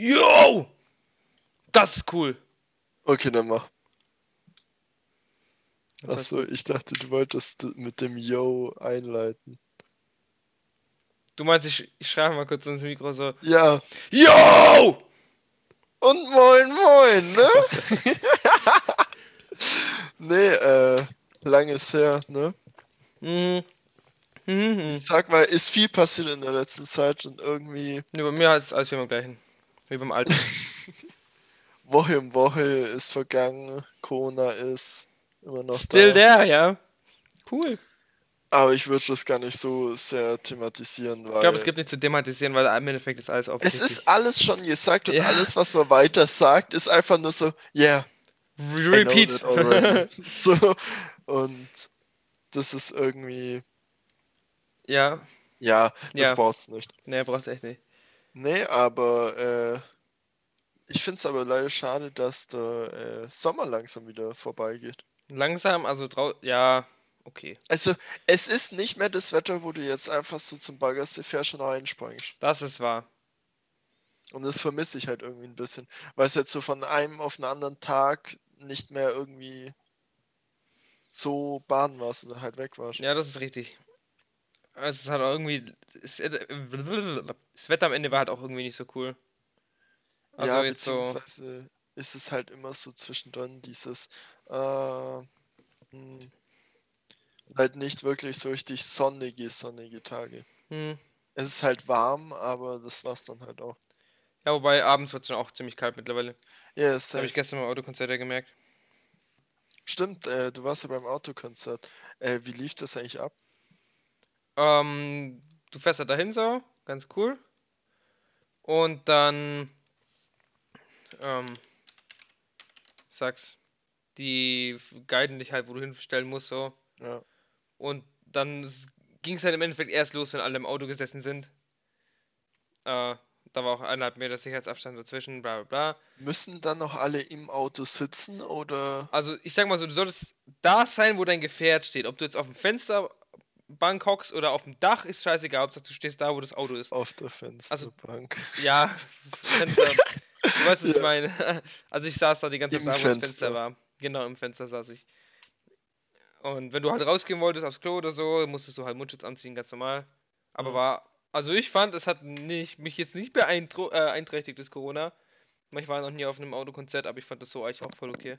Yo! Das ist cool. Okay, dann mach. Achso, ich dachte, du wolltest mit dem Yo einleiten. Du meinst, ich, ich schreibe mal kurz ins Mikro so. Ja, Yo! und moin moin, ne? nee, äh, lange ist her, ne? Mhm. Mhm. Ich sag mal, ist viel passiert in der letzten Zeit und irgendwie Nee, bei mir ist alles wie beim gleichen. Wie beim alten. Woche um Woche ist vergangen, Corona ist immer noch Still da. there, ja. Cool. Aber ich würde das gar nicht so sehr thematisieren, weil Ich glaube, es gibt nicht zu thematisieren, weil im Endeffekt ist alles es offensichtlich. ist alles schon gesagt und Ja. alles, was man weiter sagt, ist einfach nur so, yeah, Repeat. so, und das ist irgendwie, ja, ja, das Ja. braucht's nicht. ne, brauchst echt nicht. Nee, aber äh, ich finde es aber leider schade, dass der äh, Sommer langsam wieder vorbeigeht. Langsam, also drau ja, okay. Also, es ist nicht mehr das Wetter, wo du jetzt einfach so zum Baggersee fährst und reinspringst. Das ist wahr. Und das vermisse ich halt irgendwie ein bisschen. Weil es jetzt so von einem auf einen anderen Tag nicht mehr irgendwie so baden warst oder halt weg warst. Ja, das ist richtig. Es ist halt auch irgendwie. Es, äh, das Wetter am Ende war halt auch irgendwie nicht so cool. Also ja, jetzt so. beziehungsweise ist es halt immer so zwischendrin dieses äh, hm, halt nicht wirklich so richtig sonnige, sonnige Tage. Hm. Es ist halt warm, aber das war's dann halt auch. Ja, wobei abends wird es schon auch ziemlich kalt mittlerweile. Ja, Das habe ich gestern beim Autokonzert ja gemerkt. Stimmt, äh, du warst ja beim Autokonzert. Äh, wie lief das eigentlich ab? Ähm, du fährst ja dahin so, ganz cool. Und dann, ähm, sag's, die guiden dich halt, wo du hinstellen musst, so. Ja. Und dann ging es halt im Endeffekt erst los, wenn alle im Auto gesessen sind. Äh, da war auch eineinhalb Meter Sicherheitsabstand dazwischen, bla bla bla. Müssen dann noch alle im Auto sitzen oder Also ich sag mal so, du solltest da sein, wo dein Gefährt steht. Ob du jetzt auf dem Fensterbank hockst oder auf dem Dach, ist scheißegal. Hauptsache du stehst da, wo das Auto ist. auf der Fensterbank? Ja, Fenster. Du weißt, was ich meine. Also ich saß da die ganze Zeit da, wo das Fenster war. Genau, im Fenster saß ich. Und wenn du halt rausgehen wolltest aufs Klo oder so, musstest du halt Mundschutz anziehen, ganz normal. Aber Mhm. war, also ich fand, es hat nicht, mich jetzt nicht beeinträchtigt, äh, das Corona. Ich war noch nie auf einem Autokonzert, aber ich fand das so eigentlich auch voll okay.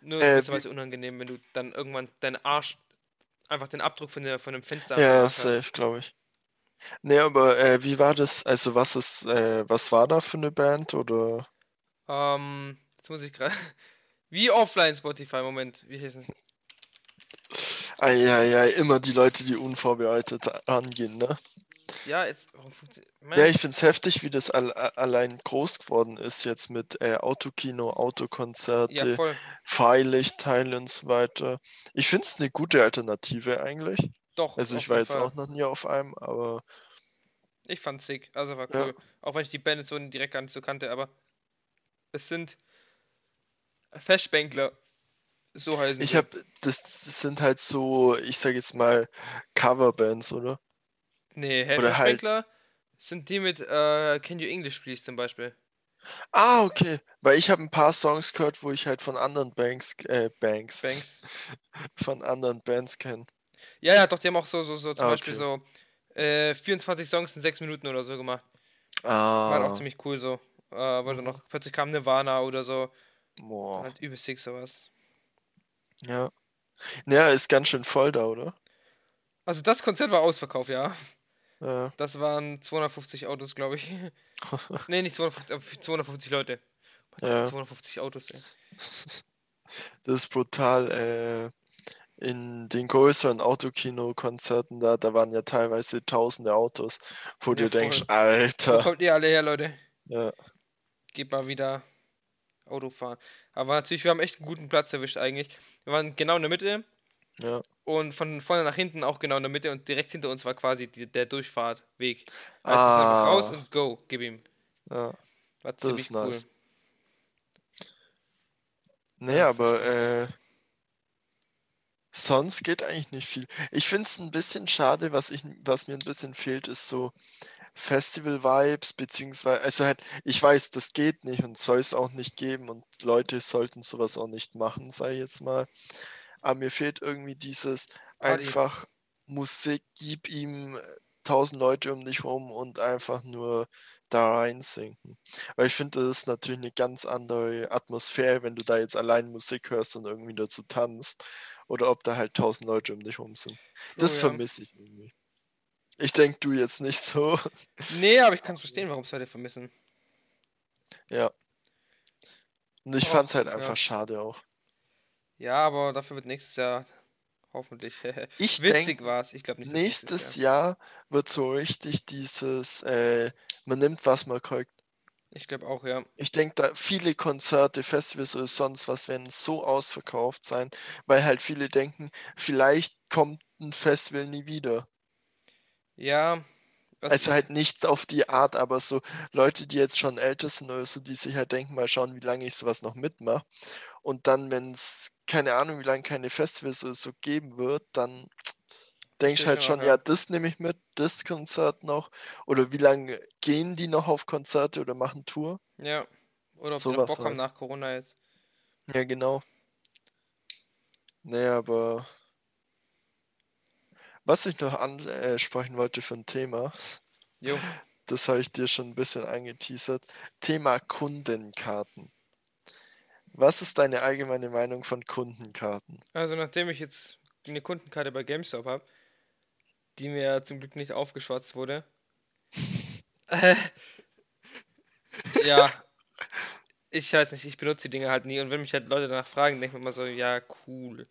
Nur Äh, gewisserweise unangenehm, wenn du dann irgendwann deinen Arsch, einfach den Abdruck von, der, von dem Fenster Ja, safe, glaube ich. Nee, aber äh, wie war das? Also was ist, äh, was war da für eine Band oder? Ähm, jetzt muss ich gerade. Wie offline Spotify, Moment, wie hießen Eieiei, immer die Leute, die unvorbereitet angehen, ne? Ja, jetzt. Ja, ich find's heftig, wie das all, a- allein groß geworden ist jetzt mit äh, Autokino, Ja, Autokonzerte, voll. Freilichtteile und so weiter. Ich find's eine gute Alternative eigentlich. Doch, Also ich war jetzt Fall. auch noch nie auf einem, aber Ich fand's sick, also war Ja. cool. Auch wenn ich die Band jetzt so direkt gar nicht so kannte, aber es sind Festbänkler. So heißen ich sie. habe, das, das sind halt so, ich sag jetzt mal, Coverbands, oder? Nee, oder halt- sind die mit äh, Can You English Please zum Beispiel. Ah, okay. Weil ich habe ein paar Songs gehört, wo ich halt von anderen Banks, äh, Banks, Banks. von anderen Bands kenne. Ja, ja, doch, die haben auch so, so, so zum Ah, Beispiel okay. so äh, 24 Songs in 6 Minuten oder so gemacht. War halt auch Ah, ziemlich cool so. Äh, weil dann Mhm. noch plötzlich kam Nirvana oder so. boah. Halt übel sick sowas. Ja. Ja, ist ganz schön voll da, oder? Also das Konzert war ausverkauft, ja. Ja. Das waren 250 Autos, glaube ich. nee, nicht 250, äh, 250 Leute. Mein Gott, Ja. 250 Autos, ey. Das ist brutal. Äh, in den größeren Autokino-Konzerten da, da waren ja teilweise tausende Autos, wo Ja, du denkst, voll. Wo Alter. kommt ihr alle her, Leute? Ja. Geht mal wieder Auto fahren. Aber natürlich, wir haben echt einen guten Platz erwischt eigentlich. Wir waren genau in der Mitte Ja. und von vorne nach hinten auch genau in der Mitte und direkt hinter uns war quasi die, der Durchfahrtweg. Also einfach raus Ah, und go, gib ihm. ja. War Das ist cool. nice. Nee, Ja, aber äh, sonst geht eigentlich nicht viel. Ich finde es ein bisschen schade, was ich, was mir ein bisschen fehlt, ist so Festival-Vibes, beziehungsweise, also halt, ich weiß, das geht nicht und soll es auch nicht geben und Leute sollten sowas auch nicht machen, sei jetzt mal. Aber mir fehlt irgendwie dieses Party. einfach Musik, gib ihm tausend Leute um dich rum und einfach nur da reinsinken. Weil ich finde, das ist natürlich eine ganz andere Atmosphäre, wenn du da jetzt allein Musik hörst und irgendwie dazu tanzt. Oder ob da halt tausend Leute um dich rum sind. Das Oh ja. vermisse ich irgendwie. Ich denke, du jetzt nicht so. Nee, aber ich kann verstehen, warum es Leute vermissen. Ja. Und ich Och, fand's halt ja. einfach schade auch. Ja, aber dafür wird nächstes Jahr hoffentlich. Ich Witzig war's. Ich glaube nicht. Nächstes Jahr wird so richtig dieses, äh, man nimmt, was man kriegt. Ich glaube auch, ja. Ich denke, da viele Konzerte, Festivals oder sonst was werden so ausverkauft sein, weil halt viele denken, vielleicht kommt ein Festival nie wieder. Ja. Also halt nicht auf die Art, aber so Leute, die jetzt schon älter sind oder so, die sich halt denken, mal schauen, wie lange ich sowas noch mitmache. Und dann, wenn es, keine Ahnung, wie lange keine Festivals oder so geben wird, dann denkst Verstehe halt ich schon, ja, das nehme ich mit, das Konzert noch. Oder wie lange gehen die noch auf Konzerte oder machen Tour? Ja. Oder ob Sowas Bock haben halt. nach Corona jetzt. Ja, genau. Nee, aber was ich noch ansprechen wollte für ein Thema, Jo. das habe ich dir schon ein bisschen angeteasert. Thema Kundenkarten. Was ist deine allgemeine Meinung von Kundenkarten? Also nachdem ich jetzt eine Kundenkarte bei GameStop habe, die mir zum Glück nicht aufgeschwatzt wurde. äh, ja. Ich weiß nicht, ich benutze die Dinge halt nie und wenn mich halt Leute danach fragen, denke ich mir immer so, ja, cool.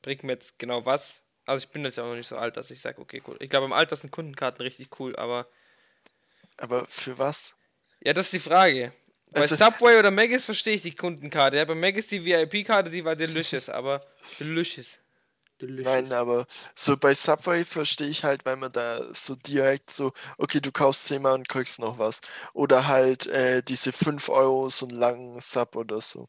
Bringt mir jetzt genau was? Also ich bin jetzt ja auch noch nicht so alt, dass ich sage, okay, cool. Ich glaube, im Alter sind Kundenkarten richtig cool, aber Aber für was? ja, das ist die Frage. Bei Also- Subway oder Maggis verstehe ich die Kundenkarte. Ja, bei Maggis die VIP-Karte, die war delicious, aber delicious. Delicious. Nein, aber so bei Subway verstehe ich halt, weil man da so direkt so, okay, du kaufst zehnmal und kriegst noch was. Oder halt äh, diese 5 Euro so einen langen Sub oder so.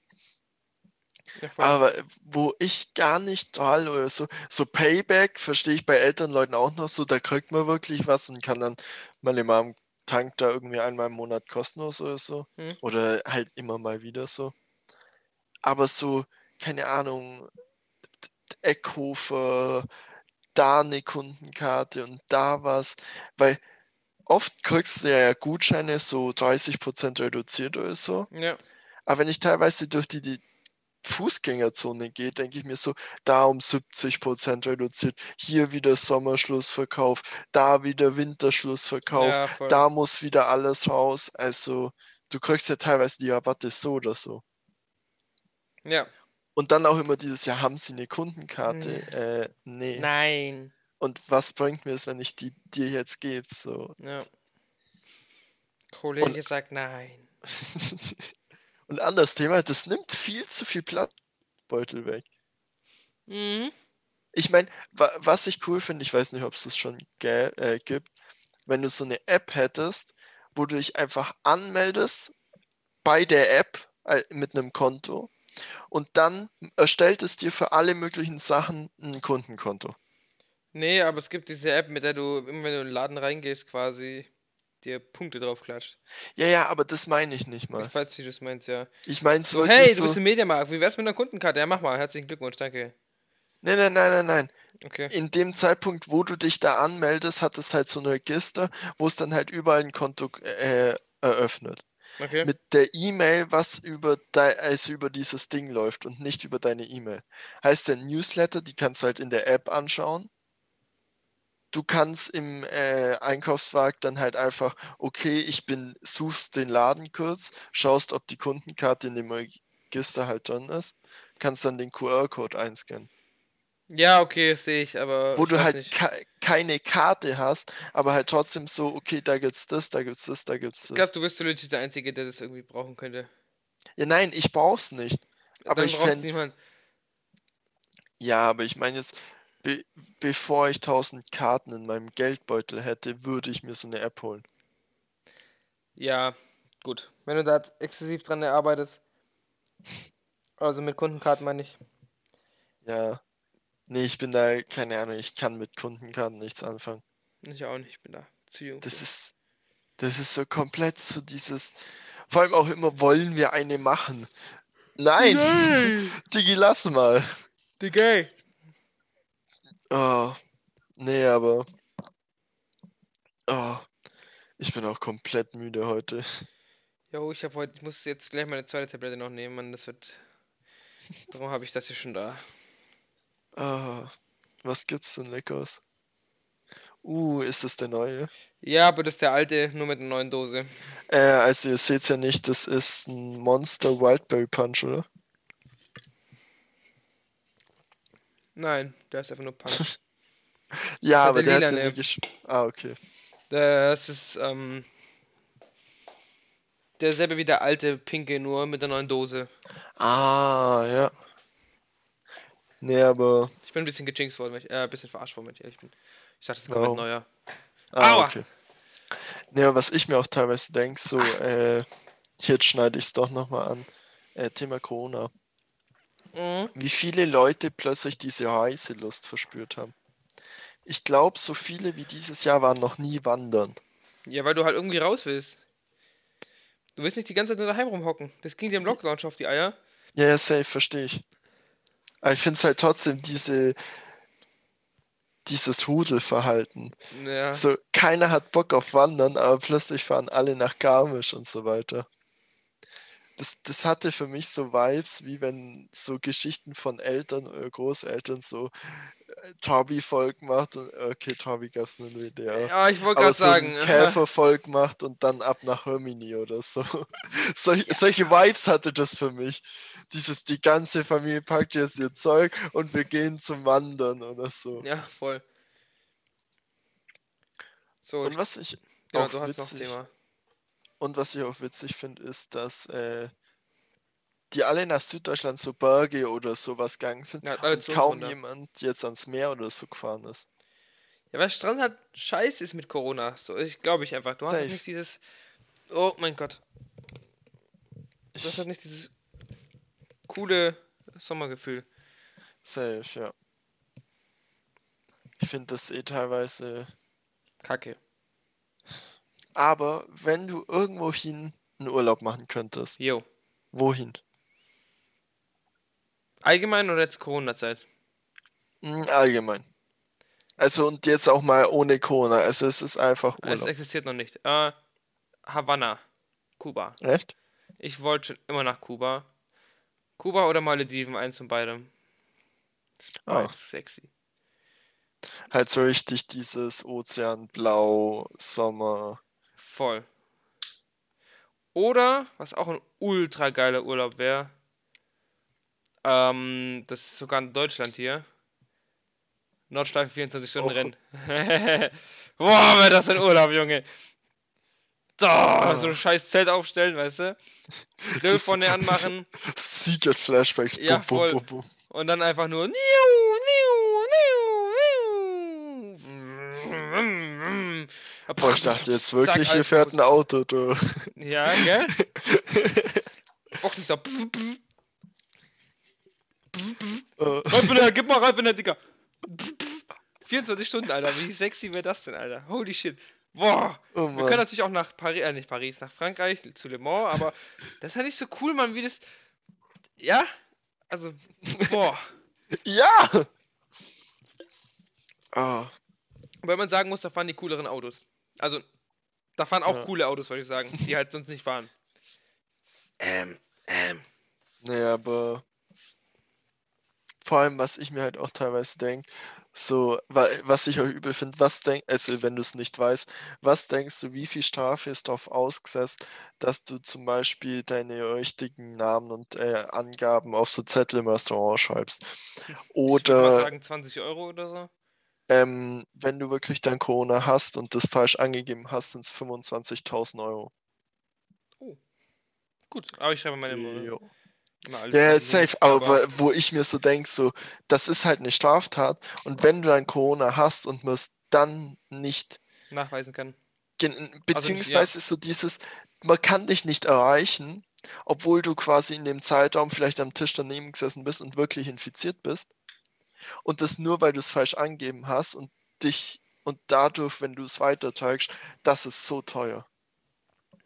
Ja. Aber wo ich gar nicht toll oder so, so Payback verstehe ich bei älteren Leuten auch noch so, da kriegt man wirklich was und kann dann mal immer am Tank da irgendwie einmal im Monat kostenlos oder so. Hm. Oder halt immer mal wieder so. Aber so, keine Ahnung, Eckhofer, da eine Kundenkarte und da was, weil oft kriegst du ja Gutscheine so 30% reduziert oder so. Ja, Aber wenn ich teilweise durch die, die Fußgängerzone gehe, denke ich mir so, da um 70% reduziert, hier wieder Sommerschlussverkauf, da wieder Winterschlussverkauf, ja, da muss wieder alles raus. Also du kriegst ja teilweise die Rabatte so oder so. Ja. Und dann auch immer dieses, ja, haben Sie eine Kundenkarte? Äh, nee. Nein. Und was bringt mir es, wenn ich die dir jetzt gebe? So. Ja. Kollege sagt nein. Und anderes Thema, das nimmt viel zu viel Platz im Beutel weg. Mhm. Ich meine, wa was ich cool finde, ich weiß nicht, ob es das schon äh, gibt, wenn du so eine App hättest, wo du dich einfach anmeldest bei der App äh, mit einem Konto und dann erstellt es dir für alle möglichen Sachen ein Kundenkonto. Nee, aber es gibt diese App, mit der du, immer wenn du in den Laden reingehst, quasi dir Punkte drauf klatscht. Ja, ja, aber das meine ich nicht mal. Ich weiß, wie du es meinst, ja. Ich meine so, So, wirklich hey, du so, bist im Mediamarkt, wie wär's mit einer Kundenkarte? Ja, mach mal, herzlichen Glückwunsch, danke. nein, nein, nein, nein, nein. Okay. In dem Zeitpunkt, wo du dich da anmeldest, hat es halt so ein Register, wo es dann halt überall ein Konto äh, eröffnet. Okay. mit der E-Mail, was über, dei- also über dieses Ding läuft und nicht über deine E-Mail. Heißt der Newsletter, die kannst du halt in der App anschauen. Du kannst im äh, Einkaufswagen dann halt einfach, okay, ich bin, suchst den Laden kurz, schaust, ob die Kundenkarte in dem Register halt drin ist, kannst dann den QR-Code einscannen. Ja, okay, sehe ich, aber Wo ich du halt ke keine Karte hast, aber halt trotzdem so, okay, da gibt's das, da gibt's das, da gibt's Ich das. glaube, du bist legit der Einzige, der das irgendwie brauchen könnte. Ja, nein, ich brauch's nicht. Aber Dann ich niemand. Ja, aber ich meine jetzt, be bevor ich 1000 Karten in meinem Geldbeutel hätte, würde ich mir so eine App holen. Ja, gut. Wenn du da exzessiv dran arbeitest, also mit Kundenkarten meine ich. Ja. Nee, ich bin da, keine Ahnung, ich kann mit Kundenkarten nichts anfangen. Ich auch nicht, ich bin da zu jung. Das ist, Das ist so komplett so dieses. Vor allem auch immer wollen wir eine machen. Nein! Digi, lass mal. Digga! Oh, nee, aber. Oh, ich bin auch komplett müde heute. Jo, ich habe heute, ich muss jetzt gleich meine zweite Tablette noch nehmen, Mann, das wird. Darum habe ich das hier schon da. Ah, was gibt's denn Leckeres? Uh, ist das der neue? Ja, aber das ist der alte, nur mit einer neuen Dose. Äh, also ihr seht's ja nicht, das ist ein Monster Wildberry Punch, oder? Nein, der ist einfach nur Punch. Ja, war aber der der hat ja gesch... Ah, okay. Das ist, ähm. Derselbe wie der alte pinke, nur mit der neuen Dose. Ah, ja. Nee, aber... Ich bin ein bisschen gejinxt worden, ich, äh, ein bisschen verarscht worden, wenn ich ehrlich bin. Ich dachte, das kommt Warum? mit neuer. Ah, Aua! okay. Nee, aber was ich mir auch teilweise denke, so, äh, jetzt schneide ich es doch nochmal an. Äh, Thema Corona. Mhm. Wie viele Leute plötzlich diese Reiselust verspürt haben. Ich glaube, so viele wie dieses Jahr waren noch nie wandern. Ja, weil du halt irgendwie raus willst. Du willst nicht die ganze Zeit nur daheim rumhocken. Das ging dir im Lockdown schon auf die Eier. Ja, ja, safe, verstehe ich. Aber ich finde es halt trotzdem diese, dieses Hudelverhalten. Ja. So, keiner hat Bock auf Wandern, aber plötzlich fahren alle nach Garmisch und so weiter. Das, das hatte für mich so Vibes, wie wenn so Geschichten von Eltern oder Großeltern so äh, Torbi-Volk macht und okay, Torbi gab es nur in DDR. Ja, ich wollte gerade so sagen. Käfervolk macht und dann ab nach Hermini oder so. Sol Solche Vibes hatte das für mich. Dieses, die ganze Familie packt jetzt ihr Zeug und wir gehen zum Wandern oder so. Ja, voll. So, Und was ich genau, auch du hast noch witzig, Thema. Und was ich auch witzig finde, ist, dass äh, die alle nach Süddeutschland so Berge oder sowas gegangen sind Ja, und kaum runter. jemand jetzt ans Meer oder so gefahren ist. Ja, weil Strand halt scheiße ist mit Corona. So, ich glaube ich einfach. Du hast Safe. nicht dieses. Oh mein Gott. Du hast Ich, halt nicht dieses coole Sommergefühl. safe, ja. Ich finde das eh teilweise Kacke. Aber wenn du irgendwohin einen Urlaub machen könntest, Jo. wohin? Allgemein oder jetzt Corona-Zeit? Hm, Allgemein. Also und jetzt auch mal ohne Corona. Also es ist einfach Es Urlaub. existiert noch nicht. Äh, Havanna. Kuba. Echt? Ich wollte schon immer nach Kuba. Kuba oder Malediven, eins von beidem. Das ist Ah. beides sexy. Halt so richtig dieses Ozeanblau, Sommer. Voll. Oder, was auch ein ultra geiler Urlaub wäre, ähm, das ist sogar in Deutschland hier. Nordschleife 24 Stunden Oh. Rennen. Boah, wäre das ein Urlaub, Junge. So, Ah. so ein scheiß Zelt aufstellen, weißt du? Grill vorne anmachen Secret Flashbacks. Ja, bum, voll. bum, bum. und dann einfach nur. Niu, niu, niu. Boah, ich dachte jetzt wirklich, hier alles fährt ein Auto, du. Ja, gell? Boxen so. Äh, Reifener, gib mal Reifener, Digga. 24 Stunden, Alter. Wie sexy wäre das denn, Alter? Holy shit. Boah. oh Wir können natürlich auch nach Paris, äh, nicht Paris, nach Frankreich, zu Le Mans, aber das ist ja nicht so cool, Mann, wie das. Ja? Also, boah. Ja! Ah, Weil man sagen muss, da fahren die cooleren Autos. Also, da fahren auch Ja. coole Autos, würde ich sagen, die halt sonst nicht fahren. Ähm, ähm. nee, aber vor allem, was ich mir halt auch teilweise denke, so, wa- was ich auch übel finde, was denk, also wenn du es nicht weißt, was denkst du, wie viel Strafe ist darauf ausgesetzt, dass du zum Beispiel deine richtigen Namen und äh, Angaben auf so Zettel im Restaurant schreibst? Ich würde mal Oder sagen 20 Euro oder so. Ähm, wenn du wirklich dann Corona hast und das falsch angegeben hast, sind es 25.000 Euro. Gut, aber ich schreibe meine Jo. Ja, safe, aber wa- wo ich mir so denke, so, das ist halt eine Straftat und wenn du dann Corona hast und musst dann nicht, nachweisen kann. gen- beziehungsweise so dieses, man kann dich nicht erreichen, obwohl du quasi in dem Zeitraum vielleicht am Tisch daneben gesessen bist und wirklich infiziert bist und das nur, weil du es falsch angegeben hast und dich und dadurch, wenn du es weiterträgst, das ist so teuer.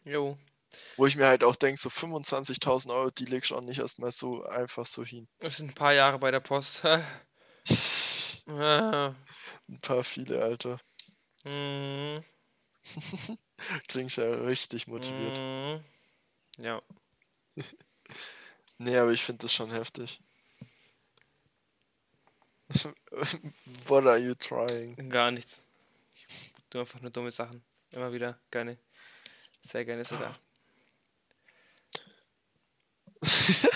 Jo. Wo ich mir halt auch denke, so 25.000 Euro, die legst du auch nicht erstmal so einfach so hin. Das sind ein paar Jahre bei der Post. Äh, Ein paar viele, Alter. mm, Klingt ja richtig motiviert. mm. Ja. Nee, aber ich finde das schon heftig. What are you trying? Gar nichts. Ich tu einfach nur dumme Sachen. Immer wieder. Gerne. Sehr gerne sogar.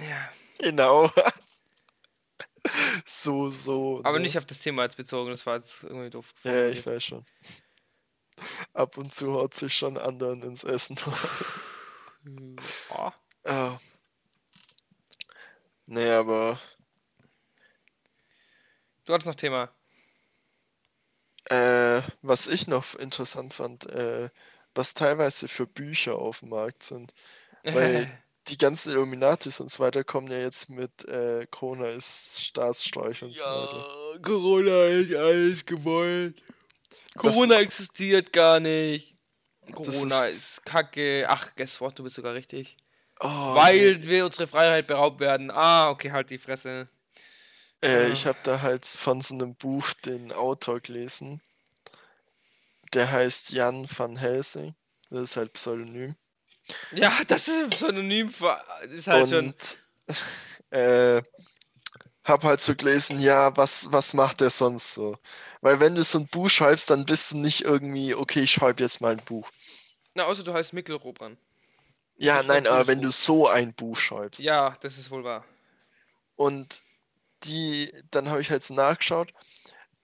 Ja. Genau. so, so. Aber ne? nicht auf das Thema jetzt bezogen, das war jetzt irgendwie doof. Ja, ich weiß schon. Ab und zu haut sich schon anderen ins Essen. Oh, ah. Nee, aber du hattest noch Thema. äh, was ich noch interessant fand, äh, was teilweise für Bücher auf dem Markt sind. Weil die ganzen Illuminatis und so weiter kommen ja jetzt mit äh, Corona ist Staatsstreich und so weiter. Corona ist alles gewollt. Corona ist- existiert gar nicht. Corona ist kacke. Ach, guess what, du bist sogar richtig. Oh, Weil nee. wir unsere Freiheit beraubt werden. Ah, okay, halt die Fresse. Äh, Ah. ich habe da halt von so einem Buch den Autor gelesen. Der heißt Jan van Helsing. Das ist halt Pseudonym. Ja, das ist ein für. Ist halt schon. Und äh, hab halt so gelesen, ja, was, was macht der sonst so? Weil wenn du so ein Buch schreibst, dann bist du nicht irgendwie, okay, ich schreibe jetzt mal ein Buch. Na, außer du heißt Mikkel Robran. Ja, ist nein, ein aber wenn du Buch. so ein Buch schreibst. Ja, das ist wohl wahr. Und die, dann habe ich halt nachgeschaut.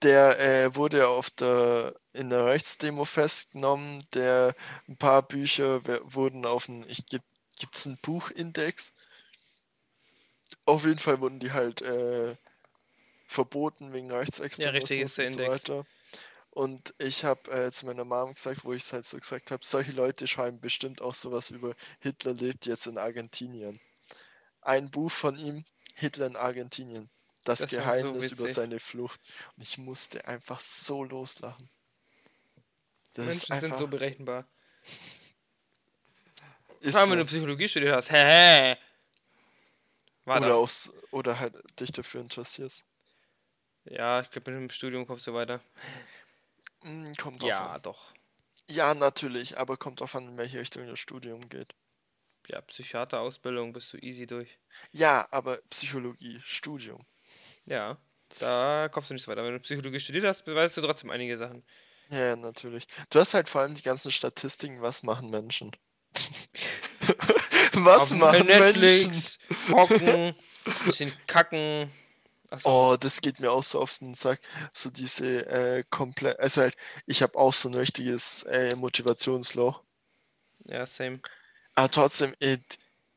Der äh, wurde auf der, in der Rechtsdemo festgenommen. Der, ein paar Bücher wurden auf einen, ich gibt es einen Buchindex. Auf jeden Fall wurden die halt äh, verboten wegen Rechtsextremismus der und so weiter. Und ich habe äh, zu meiner Mom gesagt, wo ich es halt so gesagt habe, solche Leute schreiben bestimmt auch sowas über Hitler lebt jetzt in Argentinien. Ein Buch von ihm, Hitler in Argentinien. Das, Das war so Geheimnis über seine Flucht. Und ich musste einfach so loslachen. Das ist Menschen sind einfach, so berechenbar. ist Vor allem, wenn du Psychologie studiert hast. Hä, Oder, da. auch, s- oder halt dich dafür interessierst. Ja, ich glaube, mit dem Studium kommst du weiter. Hm, kommt drauf Ja, an. doch. Ja, natürlich, aber kommt drauf an, in welche Richtung das Studium geht. Ja, Psychiaterausbildung bist du easy durch. Ja, aber Psychologie, Studium. Ja, da kommst du nicht so weiter. Wenn du Psychologie studiert hast, weißt du trotzdem einige Sachen. Ja, natürlich. Du hast halt vor allem die ganzen Statistiken, was machen Menschen? was Auf machen Menschen? Netflix, hocken, bisschen kacken. Achso, Oh, das geht mir auch so auf den Sack. So diese äh, komplett, also halt, ich habe auch so ein richtiges äh, Motivationsloch. ja, same. Aber trotzdem, äh,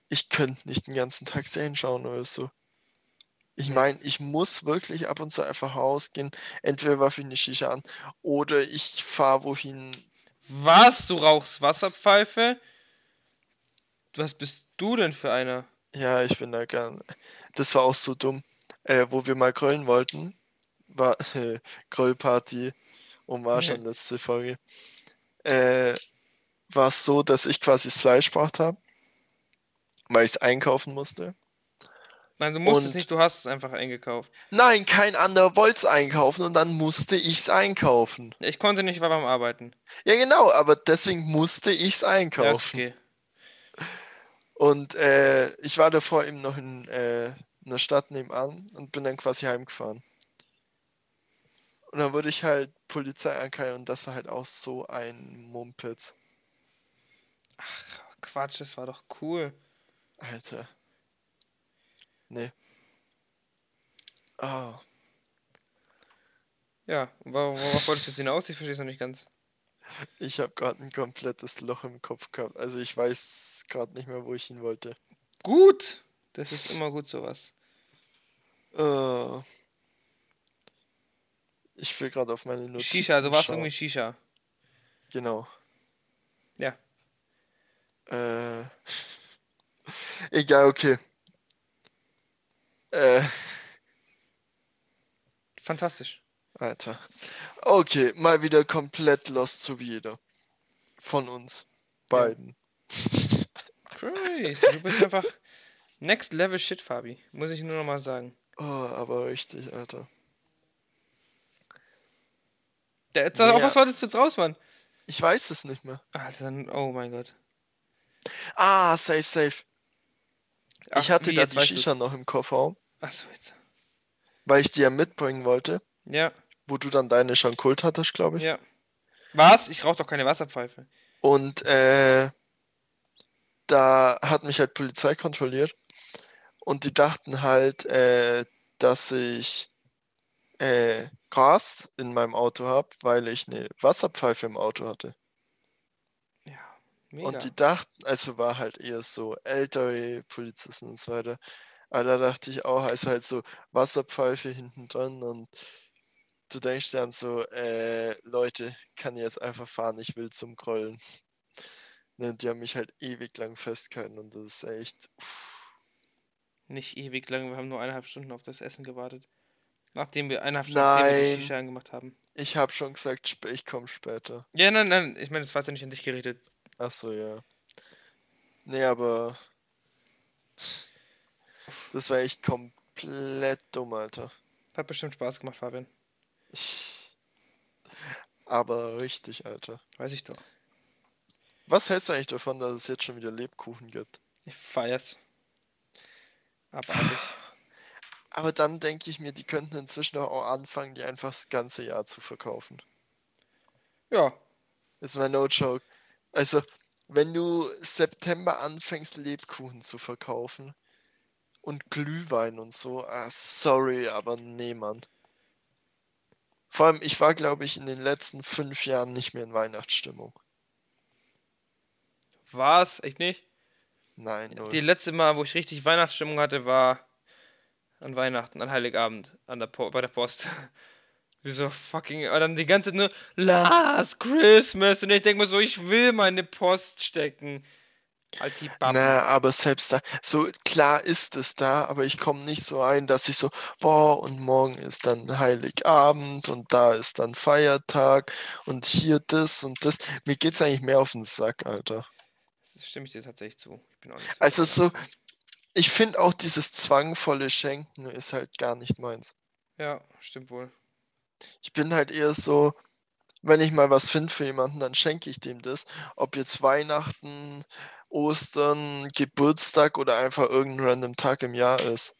ich könnte nicht den ganzen Tag Serien schauen oder so. Ich Nee. meine, ich muss wirklich ab und zu einfach rausgehen. Entweder werfe ich eine Shisha an oder ich fahre wohin. Was? Du rauchst Wasserpfeife? Was bist du denn für einer? Ja, ich bin da gern. Das war auch so dumm. Äh, wo wir mal grillen wollten, war äh, Grillparty und war schon letzte Folge. Äh, war es so, dass ich quasi das Fleisch gebracht habe, weil ich es einkaufen musste. Nein, du musst es Und- nicht, du hast es einfach eingekauft. Nein, kein anderer wollte es einkaufen und dann musste ich es einkaufen. Ja, Ich konnte nicht, ich war beim Arbeiten. Ja, genau, aber deswegen musste ich es Ja, einkaufen. okay. Und äh, ich war davor eben noch in äh, einer Stadt nebenan und bin dann quasi heimgefahren. Und dann wurde ich halt Polizei angehalten und das war halt auch so ein Mumpitz. Ach, Quatsch, das war doch cool. Alter. Nee. Ah, Ja, worauf wolltest du jetzt hinaus? Ich verstehe es noch nicht ganz. ich habe gerade ein komplettes Loch im Kopf gehabt. Also ich weiß gerade nicht mehr, wo ich hin wollte. Gut! Das ist immer gut, sowas. Äh, ich will gerade auf meine Notizen Shisha, du warst schauen. irgendwie Shisha. Genau. Ja. Äh, egal, okay. Äh, Fantastisch. Alter. Okay, mal wieder komplett lost, wie jeder. Von uns. beiden. Crazy. Du bist einfach next level shit, Fabi. Muss ich nur noch mal sagen. Oh, aber richtig, Alter. Der, jetzt, Nee, Auf ja. was wolltest du jetzt raus, Mann? Ich weiß es nicht mehr. Alter, dann, oh mein Gott. Ah, safe, safe. Ach, ich hatte da die? Shisha noch im Kofferraum, Achso, jetzt. weil ich die ja mitbringen wollte, Ja, wo du dann deine schon kult hattest, glaube ich. ja. Was? Ich rauche doch keine Wasserpfeife. Und äh, da hat mich halt Polizei kontrolliert und die dachten halt, äh, dass ich äh, Gras in meinem Auto habe, weil ich eine Wasserpfeife im Auto hatte. Ja, mega. Und die dachten, also war halt eher so ältere Polizisten und so weiter. Aber da dachte ich auch, also halt so Wasserpfeife hinten dran und du denkst dann so, äh, Leute, kann ich jetzt einfach fahren, ich will zum Grollen. Ne, die haben mich halt ewig lang festgehalten und das ist echt. Uff. Nicht ewig lang, wir haben nur eineinhalb Stunden auf das Essen gewartet. Nachdem wir eineinhalb Stunden wir die Nein. Shisha angemacht haben. Ich habe schon gesagt, ich komme später. Ja, nein, nein, ich meine, das war ja nicht an dich geredet. Ach so, ja. Nee, aber das war echt komplett dumm, Alter. Hat bestimmt Spaß gemacht, Fabian. Aber richtig, Alter. Weiß ich doch. Was hältst du eigentlich davon, dass es jetzt schon wieder Lebkuchen gibt? Ich feier's. Abartig. Aber dann denke ich mir, die könnten inzwischen auch anfangen, die einfach das ganze Jahr zu verkaufen. Ja, Ist mal no joke. Also, wenn du September anfängst, Lebkuchen zu verkaufen und Glühwein und so, ah, sorry, aber nee, Mann. Vor allem, ich war, glaube ich, in den letzten fünf Jahren nicht mehr in Weihnachtsstimmung. war's? Echt nicht? Nein, null. Die letzte Mal, wo ich richtig Weihnachtsstimmung hatte, war an Weihnachten, an Heiligabend, an der po bei der Post. Wieso fucking. Und dann die ganze Zeit nur Last Christmas. Und ich denke mir so, ich will meine Post stecken. Halt die. Na, aber selbst da, so klar ist es da, aber ich komme nicht so ein, dass ich so, boah, und morgen ist dann Heiligabend und da ist dann Feiertag und hier das und das. Mir geht's eigentlich mehr auf den Sack, Alter. Das stimme ich dir tatsächlich zu. Nicht Also so, ich finde auch dieses zwangvolle Schenken ist halt gar nicht meins. Ja, stimmt wohl. Ich bin halt eher so, wenn ich mal was finde für jemanden, dann schenke ich dem das. Ob jetzt Weihnachten, Ostern, Geburtstag oder einfach irgendein random Tag im Jahr ist.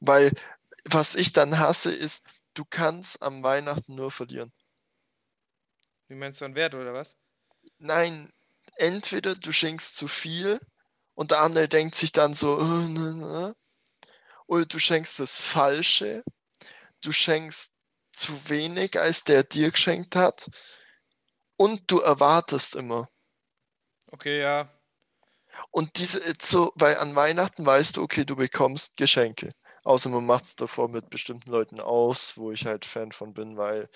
Weil was ich dann hasse, ist, du kannst am Weihnachten nur verlieren. Wie meinst du an Wert oder was? Nein, entweder du schenkst zu viel und der andere denkt sich dann so, äh, ne, ne, oder du schenkst das Falsche, du schenkst zu wenig, als der dir geschenkt hat und du erwartest immer. Okay, ja. Und diese, so, weil an Weihnachten weißt du, okay, du bekommst Geschenke. Außer man macht es davor mit bestimmten Leuten aus, wo ich halt Fan von bin, weil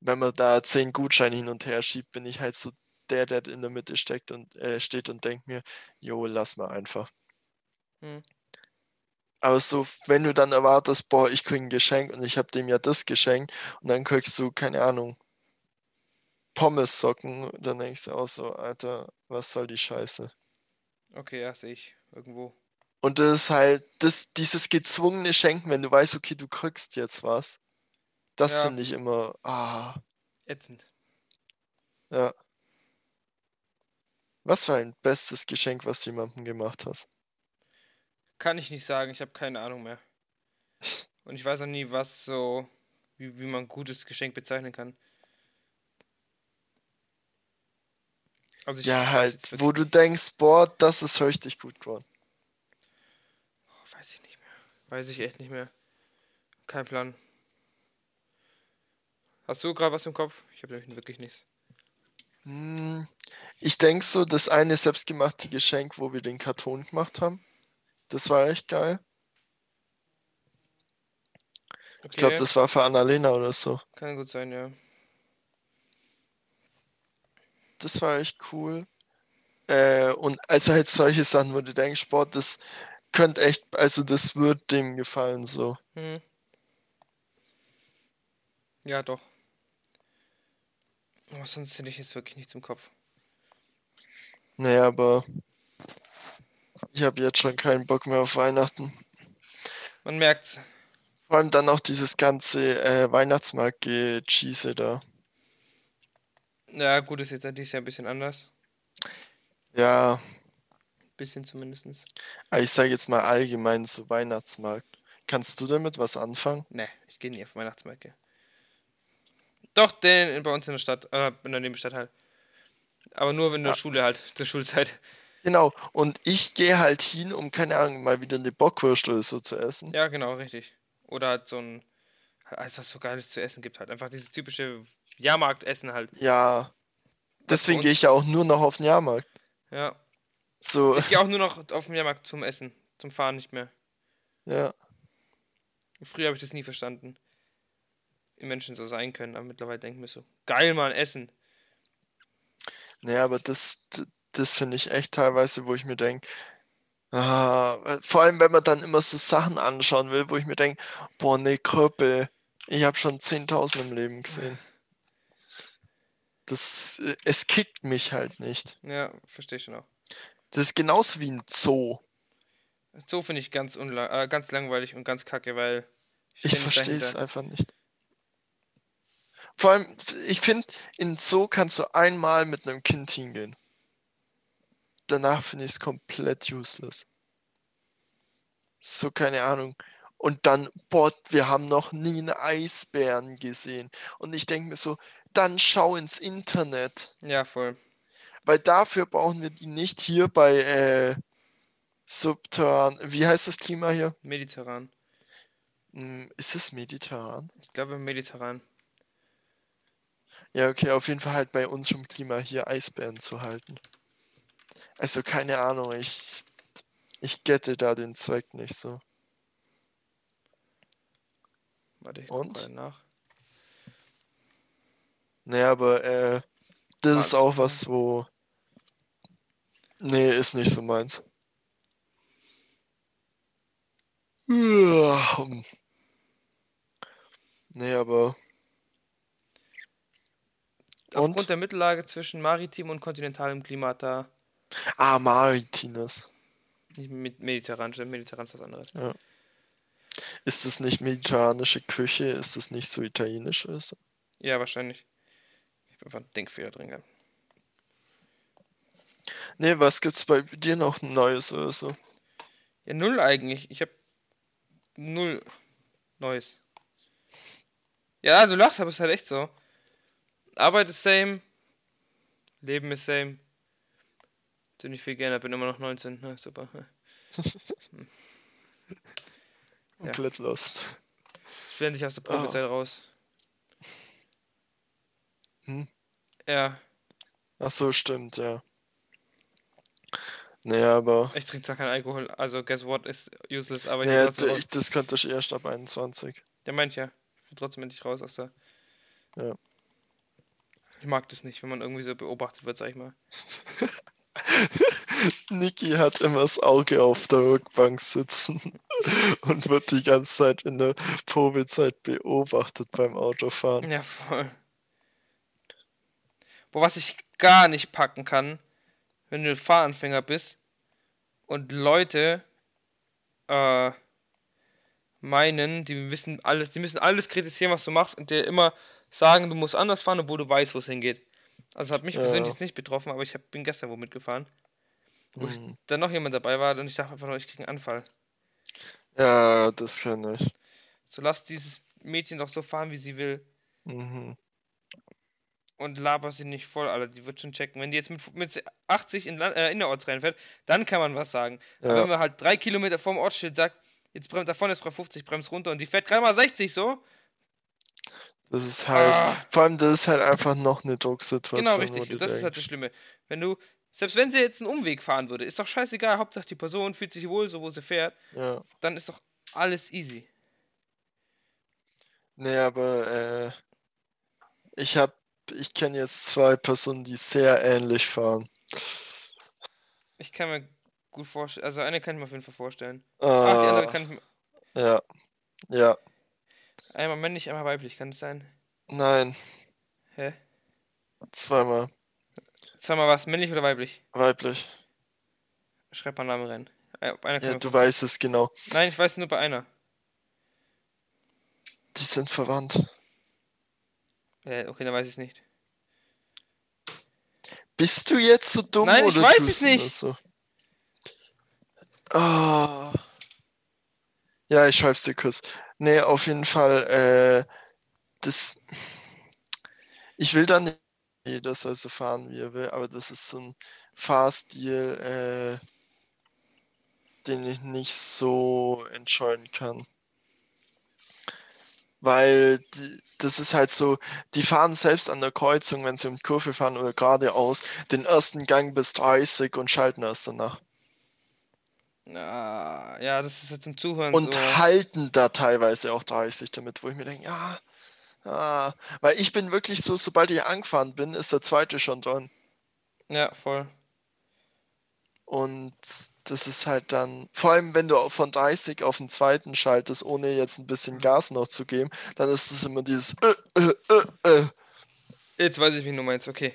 wenn man da zehn Gutscheine hin und her schiebt, bin ich halt so der, der in der Mitte steckt und äh, steht und denkt mir, jo, lass mal einfach. Hm. Aber so, wenn du dann erwartest, boah, ich krieg ein Geschenk und ich habe dem ja das geschenkt und dann kriegst du, keine Ahnung, Pommessocken, dann denkst du auch so, Alter, was soll die Scheiße? Okay, ja, sehe ich. Irgendwo. Und das ist halt, das, dieses gezwungene Schenken, wenn du weißt, okay, du kriegst jetzt was, das Ja. finde ich immer, ah, Ätzend. ja. Was war ein bestes Geschenk, was du jemandem gemacht hast? Kann ich nicht sagen, ich habe keine Ahnung mehr. Und ich weiß auch nie, was so, wie, wie man gutes Geschenk bezeichnen kann. Also Ja, halt, wo du denkst, boah, das ist richtig gut geworden. Oh, weiß ich nicht mehr. Weiß ich echt nicht mehr. Kein Plan. Hast du gerade was im Kopf? Ich habe nämlich wirklich nichts. Hm, ich denke so, das eine selbstgemachte Geschenk, wo wir den Karton gemacht haben, das war echt geil. Ich glaube, Okay, das war für Annalena oder so. kann gut sein, ja. Das war echt cool. Äh, und also halt solche Sachen, wo du denkst, boah, das könnte echt, also das wird dem gefallen so. Mhm. Ja, doch. Aber sonst hätte ich jetzt wirklich nichts im Kopf. Nee, aber ich habe jetzt schon keinen Bock mehr auf Weihnachten. Man merkt's. Vor allem dann auch dieses ganze äh, Weihnachtsmarkt-Cheese da. Ja, gut, ist jetzt dieses Jahr ein bisschen anders. Ja, Bisschen zumindestens. aber ich sage jetzt mal allgemein so Weihnachtsmarkt. Kannst du damit was anfangen? Ne, ich gehe nie auf Weihnachtsmärkte. Doch, den bei uns in der Stadt, äh, in der Nebenstadt halt. Aber nur in der Ah. Schule halt, zur Schulzeit. Genau, und ich gehe halt hin, um keine Ahnung, mal wieder eine Bockwurst oder so zu essen. Ja, genau, richtig. Oder halt so ein, alles was so Geiles zu essen gibt halt. Einfach dieses typische Jahrmarktessen halt. Ja, deswegen gehe ich ja auch nur noch auf den Jahrmarkt. Ja. So, Ich gehe auch nur noch auf den Jahrmarkt zum Essen. Zum Fahren nicht mehr. ja. Früher habe ich das nie verstanden. Wie Menschen so sein können, aber mittlerweile denke ich mir so, geil, Mann, Essen. Nee, aber das, das finde ich echt teilweise, wo ich mir denke, ah, vor allem wenn man dann immer so Sachen anschauen will, wo ich mir denke, boah, nee, Kröpel, ich habe schon 10.000 im Leben gesehen. Das, äh, es kickt mich halt nicht. Ja, verstehe schon auch. Das ist genauso wie ein Zoo. So finde ich ganz, äh, ganz langweilig und ganz kacke, weil Ich nicht verstehe es einfach nicht. Vor allem, ich finde, in Zoo kannst du einmal mit einem Kind hingehen. Danach finde ich es komplett useless. So, keine Ahnung. Und dann, boah, wir haben noch nie einen Eisbären gesehen. Und ich denke mir so, dann schau ins Internet. Ja, voll. Weil dafür brauchen wir die nicht hier bei äh, Subterran. Wie heißt das Klima hier? Mediterran. Hm, ist es mediterran? Ich glaube mediterran. Ja, okay, auf jeden Fall halt bei unserem Klima hier Eisbären zu halten. Also keine Ahnung, ich, ich gette da den Zweck nicht so. Warte, ich guck Und? gerade nach. Nee, aber äh, das ist Magst du, auch was, wo. Nee, ist nicht so meins. Ja, hm. Nee, aber. Aufgrund Und? der Mittellage zwischen maritim und kontinentalem Klima da Ah, Maritinas. nicht mit mediterran, stimmt, mediterran ist was anderes. Ist das nicht mediterranische Küche? Ist das nicht so italienisch oder so? Ja, wahrscheinlich. Ich habe einfach einen Denkfehler drin gehabt. Nee, was gibt's bei dir noch Neues oder so? Ja, null eigentlich. Ich habe null Neues. Ja, du lachst, aber es ist halt echt so. Arbeit ist same. Leben ist same. Ziemlich viel geändert, bin immer noch 19. Ne, super. Ja. Komplett lost. Ich will endlich aus der Probezeit raus. Hm? Ja, Ach so, stimmt, ja. Nee, aber. ich trinke zwar keinen Alkohol, also guess what ist useless, aber ich raus. ich, das könnte ich erst ab 21. Der meint ja, ich will trotzdem endlich raus aus der. Ja. Ich mag das nicht, wenn man irgendwie so beobachtet wird, sag ich mal. Niki hat immer das Auge auf der Rückbank sitzen und wird die ganze Zeit in der Probezeit beobachtet beim Autofahren. Ja, voll. Boah, was ich gar nicht packen kann, wenn du Fahranfänger bist und Leute äh, meinen, die wissen alles, die müssen alles kritisieren, was du machst und dir immer sagen, du musst anders fahren, obwohl du weißt, wo es hingeht. Also hat mich Ja. persönlich jetzt nicht betroffen, aber ich hab, bin gestern wo mitgefahren. Wo ich- Hm. Dann noch jemand dabei war und ich dachte einfach nur, ich krieg einen Anfall. Ja, das kann ich. So lass dieses Mädchen doch so fahren, wie sie will. Mhm. und laber sie nicht voll, Alter. Die wird schon checken. Wenn die jetzt mit, mit 80 in, äh, innerorts reinfährt, dann kann man was sagen. Aber Ja, wenn man halt drei Kilometer vorm Ortsschild sagt, jetzt bremst da vorne ist Frau 50, bremst runter und die fährt gerade mal 60 so. das ist halt. Ah, Vor allem, das ist halt einfach noch eine Drucksituation. genau wo richtig. das ist halt das denkst, Schlimme. Wenn du, selbst wenn sie jetzt einen Umweg fahren würde, ist doch scheißegal. Hauptsache die Person fühlt sich wohl, so wo sie fährt. Ja. Dann ist doch alles easy. Nee, aber äh, ich hab, ich kenne jetzt zwei Personen, die sehr ähnlich fahren. Ich kann mir gut vorstellen, also eine kann ich mir auf jeden Fall vorstellen. Ach, die andere Äh, kann ich mir, ja, ja, einmal männlich, einmal weiblich, kann es sein? nein, Hä? zweimal. Zweimal was, männlich oder weiblich? Weiblich. Schreib mal Namen rein. Äh, Ja, du weißt es genau. Nein, ich weiß nur bei einer. Die sind verwandt. Äh, okay, dann weiß ich es nicht. Bist du jetzt so dumm Nein, ich oder weiß es nicht. so? Ah. Ja, ich schreib's dir kurz. Nee, auf jeden Fall, äh, das. Ich will dann nicht, jeder soll so fahren, wie er will, aber das ist so ein Fahrstil, äh, den ich nicht so entscheiden kann. Weil die, das ist halt so, die fahren selbst an der Kreuzung, wenn sie um die Kurve fahren oder geradeaus, den ersten Gang bis 30 und schalten erst danach. Ah, ja, das ist jetzt zum Zuhören Und so. halten da teilweise auch 30 damit, wo ich mir denke, ja, ah, weil ich bin wirklich so, sobald ich angefahren bin, ist der zweite schon dran. Ja, voll. Und das ist halt dann, vor allem wenn du von 30 auf den zweiten schaltest, ohne jetzt ein bisschen Gas noch zu geben, dann ist es immer dieses äh, äh, äh, äh. Jetzt weiß ich, wie du meinst, okay.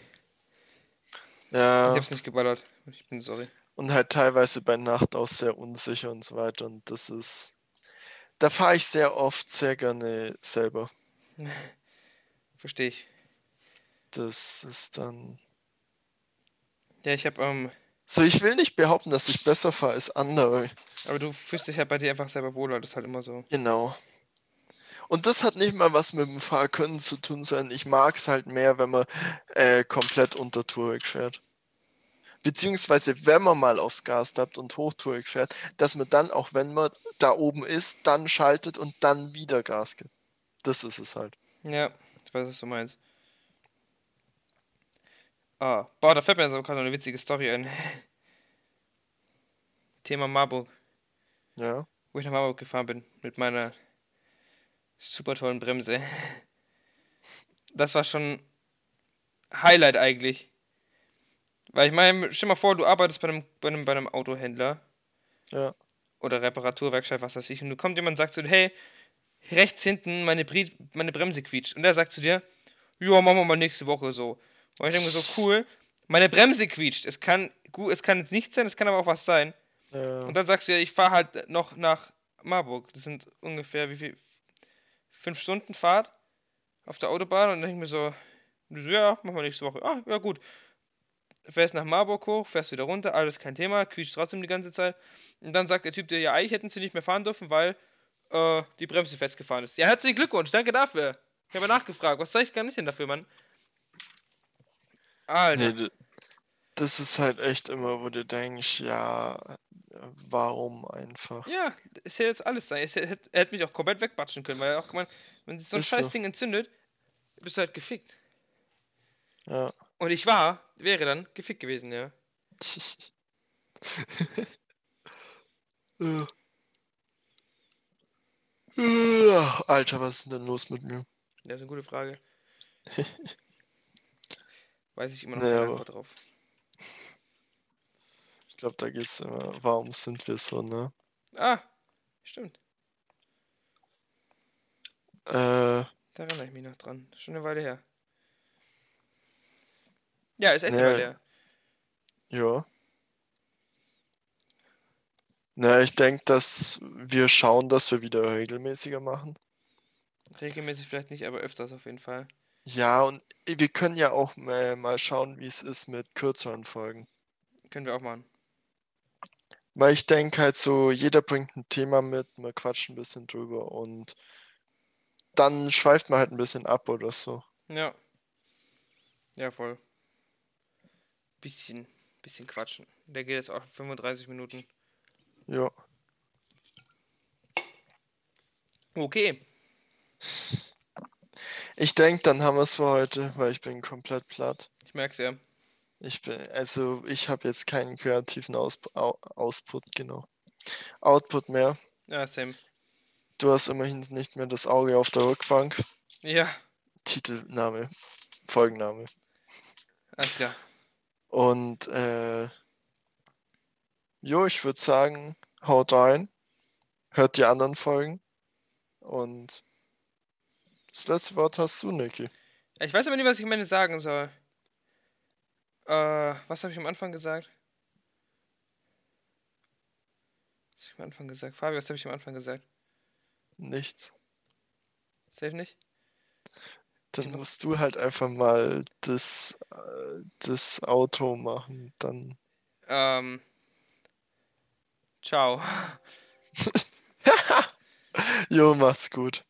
Ich Ja, hab's nicht geballert. Ich bin sorry. und halt teilweise bei Nacht auch sehr unsicher und so weiter. Und das ist, da fahre ich sehr oft sehr gerne selber. Verstehe ich. Das ist dann. Ja, ich hab, ähm, So, ich will nicht behaupten, dass ich besser fahre als andere. aber du fühlst dich halt bei dir einfach selber wohl, weil das ist halt immer so. Genau. Und das hat nicht mal was mit dem Fahrkönnen zu tun, sondern ich mag es halt mehr, wenn man äh, komplett untertourig fährt. Beziehungsweise, wenn man mal aufs Gas tappt und hochtourig fährt, dass man dann, auch wenn man da oben ist, dann schaltet und dann wieder Gas gibt. Das ist es halt. Ja, ich weiß, was du meinst. Ah, boah, da fällt mir so gerade noch eine witzige Story ein. Thema Marburg, Ja. wo ich nach Marburg gefahren bin mit meiner super tollen Bremse. Das war schon Highlight eigentlich. Weil ich meine, stell mal vor, du arbeitest bei einem, bei einem, bei einem Autohändler Ja. oder Reparaturwerkstatt, was weiß ich, und du kommt jemand und sagt dir, hey, rechts hinten meine, Brie meine Bremse quietscht. Und der sagt zu dir, ja, machen wir mal nächste Woche so. Und ich denke mir so, cool, meine Bremse quietscht. Es kann, gut, es kann jetzt nichts sein, es kann aber auch was sein. Ja. Und dann sagst du ja, ich fahre halt noch nach Marburg. Das sind ungefähr, wie viel? Fünf Stunden Fahrt auf der Autobahn. Und dann denke ich mir so, ja, machen wir nächste Woche. Ah, ja gut. Fährst nach Marburg hoch, fährst wieder runter, alles kein Thema, quietscht trotzdem die ganze Zeit. Und dann sagt der Typ dir, ja, eigentlich hätten sie nicht mehr fahren dürfen, weil äh, die Bremse festgefahren ist. Ja, herzlichen Glückwunsch, danke dafür. Ich habe nachgefragt, was soll ich gar nicht denn dafür, Mann? Alter. Nee, das ist halt echt immer, wo du denkst, ja, warum einfach? Ja, es hätte jetzt alles sein. Es hätte, er hätte mich auch komplett wegbatschen können, weil er auch gemeint, wenn sich so ein Ist scheiß so. Ding entzündet, bist du halt gefickt. Ja. Und ich war, wäre dann gefickt gewesen, ja. Ja. Alter, was ist denn los mit mir? Das ist eine gute Frage. Weiß ich immer noch Naja, drauf. Ich glaube, da geht's immer, warum sind wir so, ne? Ah, stimmt. Äh, Da erinnere ich mich noch dran. Schon eine Weile her. Ja, ist echt eine Ja. Weile her. ja. Na, ich denke, dass wir schauen, dass wir wieder regelmäßiger machen. Regelmäßig vielleicht nicht, aber öfters auf jeden Fall. Ja, und wir können ja auch mal schauen, wie es ist mit kürzeren Folgen. Können wir auch machen. Weil ich denke halt so, jeder bringt ein Thema mit, wir quatschen ein bisschen drüber und dann schweift man halt ein bisschen ab oder so. Ja. Ja, voll. Bisschen, bisschen quatschen. Der geht jetzt auch 35 Minuten. Ja. Okay. Ich denke, dann haben wir es für heute, weil ich bin komplett platt. Ich merk's ja. Ich bin, also ich habe jetzt keinen kreativen Ausp Au Ausput, genau. Output mehr. Ja, same. Du hast immerhin nicht mehr das Auge auf der Rückbank. Ja, Titelname, Folgenname. alles klar. Und äh, jo, ich würde sagen, haut rein, hört die anderen Folgen und das letzte Wort hast du, Niki. Ich weiß aber nicht, was ich am Ende sagen soll. Äh, was habe ich am Anfang gesagt? Was habe ich am Anfang gesagt? Fabi, was habe ich am Anfang gesagt? Nichts. Safe nicht? Dann Genau. musst du halt einfach mal das, äh, das Auto machen. Dann. Ähm. Ciao. jo, macht's gut.